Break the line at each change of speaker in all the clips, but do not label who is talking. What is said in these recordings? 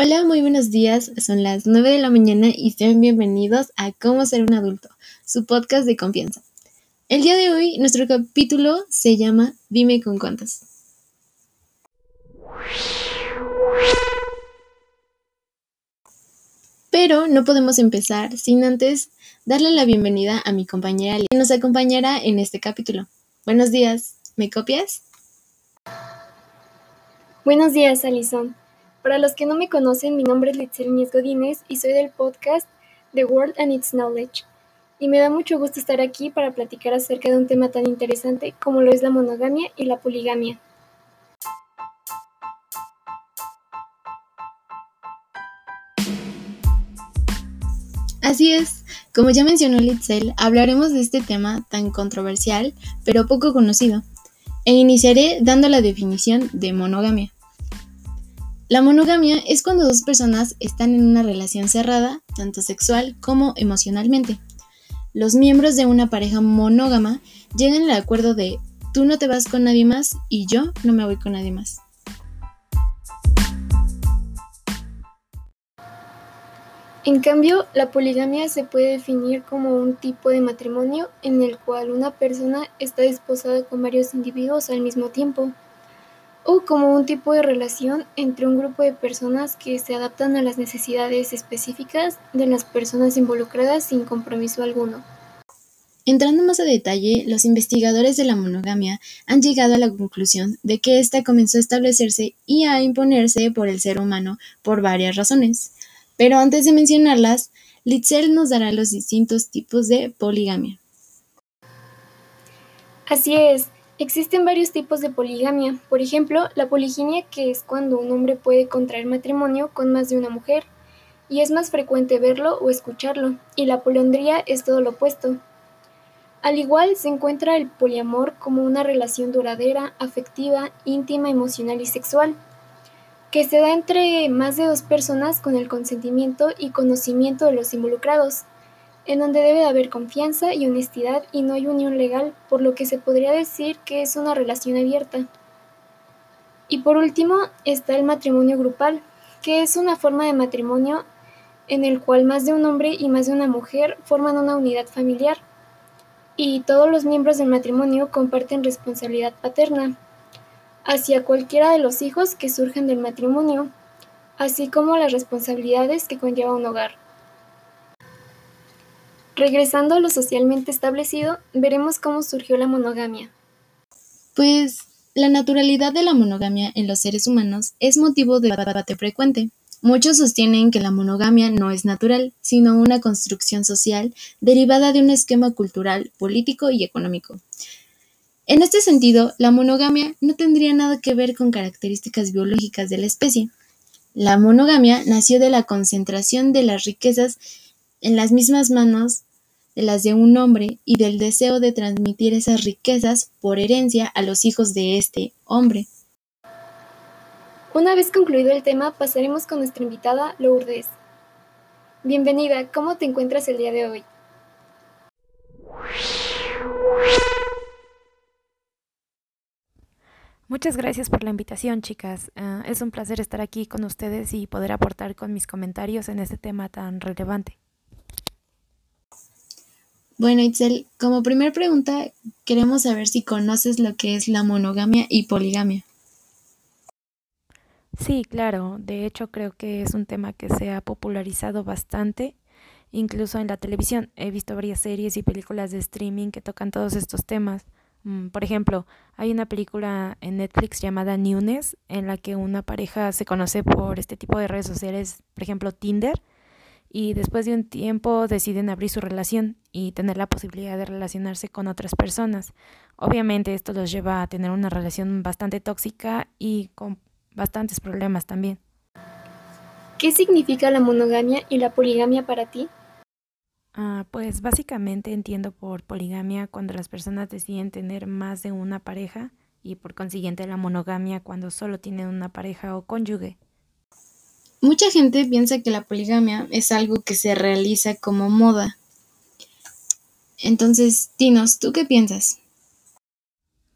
Hola, muy buenos días. Son las 9 de la mañana y sean bienvenidos a Cómo ser un adulto, su podcast de confianza. El día de hoy nuestro capítulo se llama Dime con cuántas. Pero no podemos empezar sin antes darle la bienvenida a mi compañera que nos acompañará en este capítulo. Buenos días, ¿me copias?
Buenos días, Alison. Para los que no me conocen, mi nombre es Litzel Mies Godínez y soy del podcast The World and Its Knowledge. Y me da mucho gusto estar aquí para platicar acerca de un tema tan interesante como lo es la monogamia y la poligamia.
Así es, como ya mencionó Litzel, hablaremos de este tema tan controversial, pero poco conocido, e iniciaré dando la definición de monogamia. La monogamia es cuando dos personas están en una relación cerrada, tanto sexual como emocionalmente. Los miembros de una pareja monógama llegan al acuerdo de tú no te vas con nadie más y yo no me voy con nadie más.
En cambio, la poligamia se puede definir como un tipo de matrimonio en el cual una persona está desposada con varios individuos al mismo tiempo o como un tipo de relación entre un grupo de personas que se adaptan a las necesidades específicas de las personas involucradas sin compromiso alguno.
Entrando más a detalle, los investigadores de la monogamia han llegado a la conclusión de que ésta comenzó a establecerse y a imponerse por el ser humano por varias razones. Pero antes de mencionarlas, Litzel nos dará los distintos tipos de poligamia.
Así es, Existen varios tipos de poligamia, por ejemplo, la poliginia que es cuando un hombre puede contraer matrimonio con más de una mujer, y es más frecuente verlo o escucharlo, y la poliandría es todo lo opuesto. Al igual se encuentra el poliamor como una relación duradera, afectiva, íntima, emocional y sexual, que se da entre más de dos personas con el consentimiento y conocimiento de los involucrados en donde debe haber confianza y honestidad y no hay unión legal, por lo que se podría decir que es una relación abierta. Y por último está el matrimonio grupal, que es una forma de matrimonio en el cual más de un hombre y más de una mujer forman una unidad familiar, y todos los miembros del matrimonio comparten responsabilidad paterna hacia cualquiera de los hijos que surgen del matrimonio, así como las responsabilidades que conlleva un hogar. Regresando a lo socialmente establecido, veremos cómo surgió la monogamia.
Pues la naturalidad de la monogamia en los seres humanos es motivo de debate frecuente. Muchos sostienen que la monogamia no es natural, sino una construcción social derivada de un esquema cultural, político y económico. En este sentido, la monogamia no tendría nada que ver con características biológicas de la especie. La monogamia nació de la concentración de las riquezas en las mismas manos de las de un hombre y del deseo de transmitir esas riquezas por herencia a los hijos de este hombre.
Una vez concluido el tema, pasaremos con nuestra invitada Lourdes. Bienvenida, ¿cómo te encuentras el día de hoy?
Muchas gracias por la invitación, chicas. Ah, es un placer estar aquí con ustedes y poder aportar con mis comentarios en este tema tan relevante.
Bueno, Itzel, como primer pregunta, queremos saber si conoces lo que es la monogamia y poligamia.
Sí, claro. De hecho, creo que es un tema que se ha popularizado bastante, incluso en la televisión. He visto varias series y películas de streaming que tocan todos estos temas. Mm, por ejemplo, hay una película en Netflix llamada Newness, en la que una pareja se conoce por este tipo de redes sociales, por ejemplo, Tinder, y después de un tiempo deciden abrir su relación y tener la posibilidad de relacionarse con otras personas. Obviamente esto los lleva a tener una relación bastante tóxica y con bastantes problemas también.
¿Qué significa la monogamia y la poligamia para ti?
Ah, pues básicamente entiendo por poligamia cuando las personas deciden tener más de una pareja y por consiguiente la monogamia cuando solo tienen una pareja o cónyuge.
Mucha gente piensa que la poligamia es algo que se realiza como moda. Entonces, dinos, ¿tú qué piensas?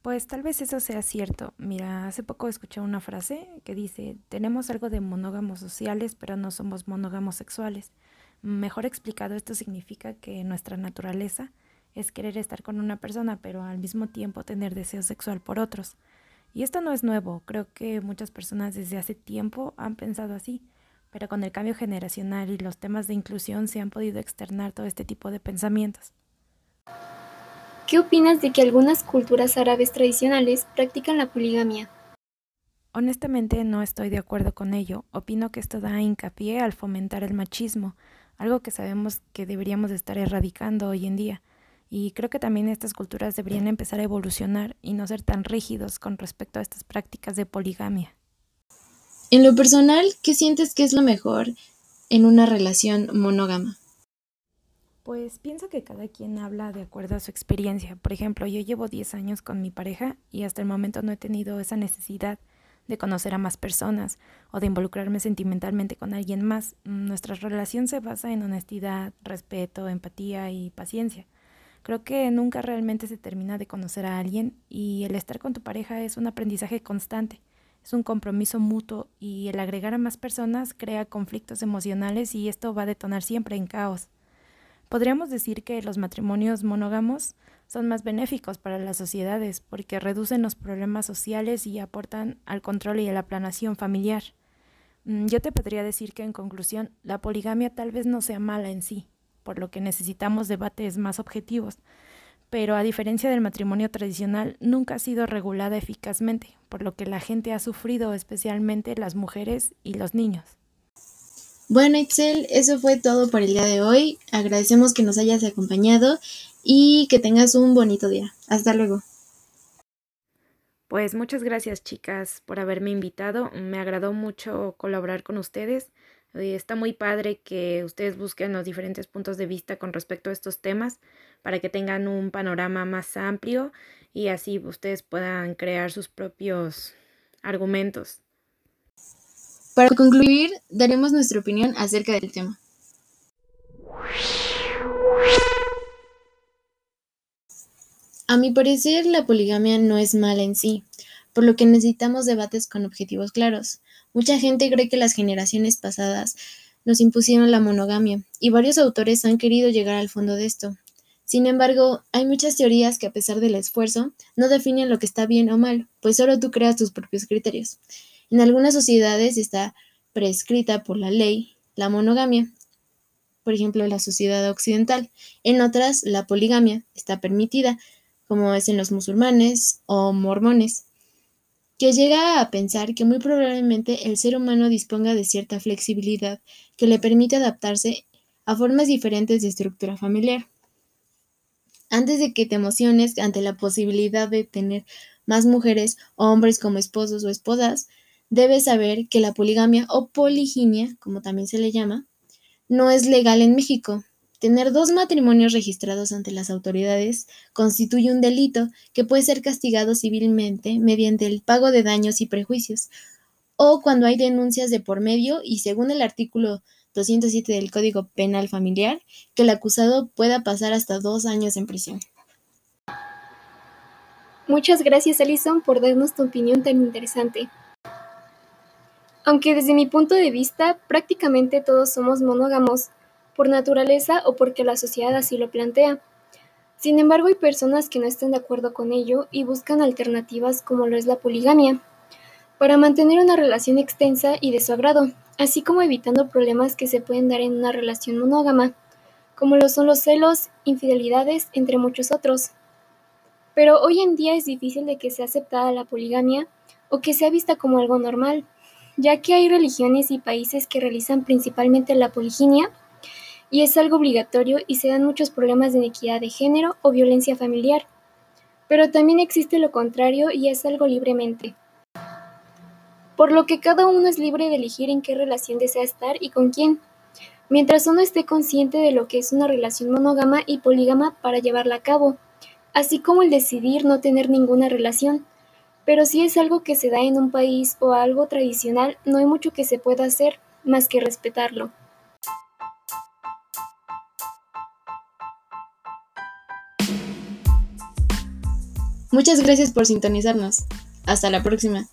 Pues tal vez eso sea cierto. Mira, hace poco escuché una frase que dice, tenemos algo de monógamos sociales, pero no somos monógamos sexuales. Mejor explicado, esto significa que nuestra naturaleza es querer estar con una persona, pero al mismo tiempo tener deseo sexual por otros. Y esto no es nuevo, creo que muchas personas desde hace tiempo han pensado así, pero con el cambio generacional y los temas de inclusión se han podido externar todo este tipo de pensamientos.
¿Qué opinas de que algunas culturas árabes tradicionales practican la poligamia?
Honestamente no estoy de acuerdo con ello. Opino que esto da hincapié al fomentar el machismo, algo que sabemos que deberíamos estar erradicando hoy en día. Y creo que también estas culturas deberían empezar a evolucionar y no ser tan rígidos con respecto a estas prácticas de poligamia.
En lo personal, ¿qué sientes que es lo mejor en una relación monógama?
Pues pienso que cada quien habla de acuerdo a su experiencia. Por ejemplo, yo llevo 10 años con mi pareja y hasta el momento no he tenido esa necesidad de conocer a más personas o de involucrarme sentimentalmente con alguien más. Nuestra relación se basa en honestidad, respeto, empatía y paciencia. Creo que nunca realmente se termina de conocer a alguien y el estar con tu pareja es un aprendizaje constante, es un compromiso mutuo y el agregar a más personas crea conflictos emocionales y esto va a detonar siempre en caos. Podríamos decir que los matrimonios monógamos son más benéficos para las sociedades porque reducen los problemas sociales y aportan al control y a la planación familiar. Mm, yo te podría decir que en conclusión, la poligamia tal vez no sea mala en sí, por lo que necesitamos debates más objetivos, pero a diferencia del matrimonio tradicional, nunca ha sido regulada eficazmente, por lo que la gente ha sufrido, especialmente las mujeres y los niños.
Bueno, Itzel, eso fue todo por el día de hoy. Agradecemos que nos hayas acompañado y que tengas un bonito día. Hasta luego.
Pues muchas gracias chicas por haberme invitado. Me agradó mucho colaborar con ustedes. Eh, está muy padre que ustedes busquen los diferentes puntos de vista con respecto a estos temas para que tengan un panorama más amplio y así ustedes puedan crear sus propios argumentos.
Para concluir, daremos nuestra opinión acerca del tema. A mi parecer, la poligamia no es mala en sí, por lo que necesitamos debates con objetivos claros. Mucha gente cree que las generaciones pasadas nos impusieron la monogamia, y varios autores han querido llegar al fondo de esto. Sin embargo, hay muchas teorías que a pesar del esfuerzo, no definen lo que está bien o mal, pues solo tú creas tus propios criterios. En algunas sociedades está prescrita por la ley la monogamia, por ejemplo, la sociedad occidental. En otras, la poligamia está permitida, como es en los musulmanes o mormones, que llega a pensar que muy probablemente el ser humano disponga de cierta flexibilidad que le permite adaptarse a formas diferentes de estructura familiar. Antes de que te emociones ante la posibilidad de tener más mujeres o hombres como esposos o esposas, debes saber que la poligamia o poliginia, como también se le llama, no es legal en México. Tener dos matrimonios registrados ante las autoridades constituye un delito que puede ser castigado civilmente mediante el pago de daños y prejuicios, o cuando hay denuncias de por medio y según el artículo 207 del Código Penal Familiar, que el acusado pueda pasar hasta dos años en prisión.
Muchas gracias, Alison, por darnos tu opinión tan interesante. Aunque desde mi punto de vista prácticamente todos somos monógamos, por naturaleza o porque la sociedad así lo plantea. Sin embargo, hay personas que no están de acuerdo con ello y buscan alternativas como lo es la poligamia, para mantener una relación extensa y de su agrado, así como evitando problemas que se pueden dar en una relación monógama, como lo son los celos, infidelidades, entre muchos otros. Pero hoy en día es difícil de que sea aceptada la poligamia o que sea vista como algo normal, ya que hay religiones y países que realizan principalmente la poliginia y es algo obligatorio y se dan muchos problemas de inequidad de género o violencia familiar. Pero también existe lo contrario y es algo libremente. Por lo que cada uno es libre de elegir en qué relación desea estar y con quién, mientras uno esté consciente de lo que es una relación monógama y polígama para llevarla a cabo, así como el decidir no tener ninguna relación, pero si es algo que se da en un país o algo tradicional, no hay mucho que se pueda hacer más que respetarlo.
Muchas gracias por sintonizarnos. Hasta la próxima.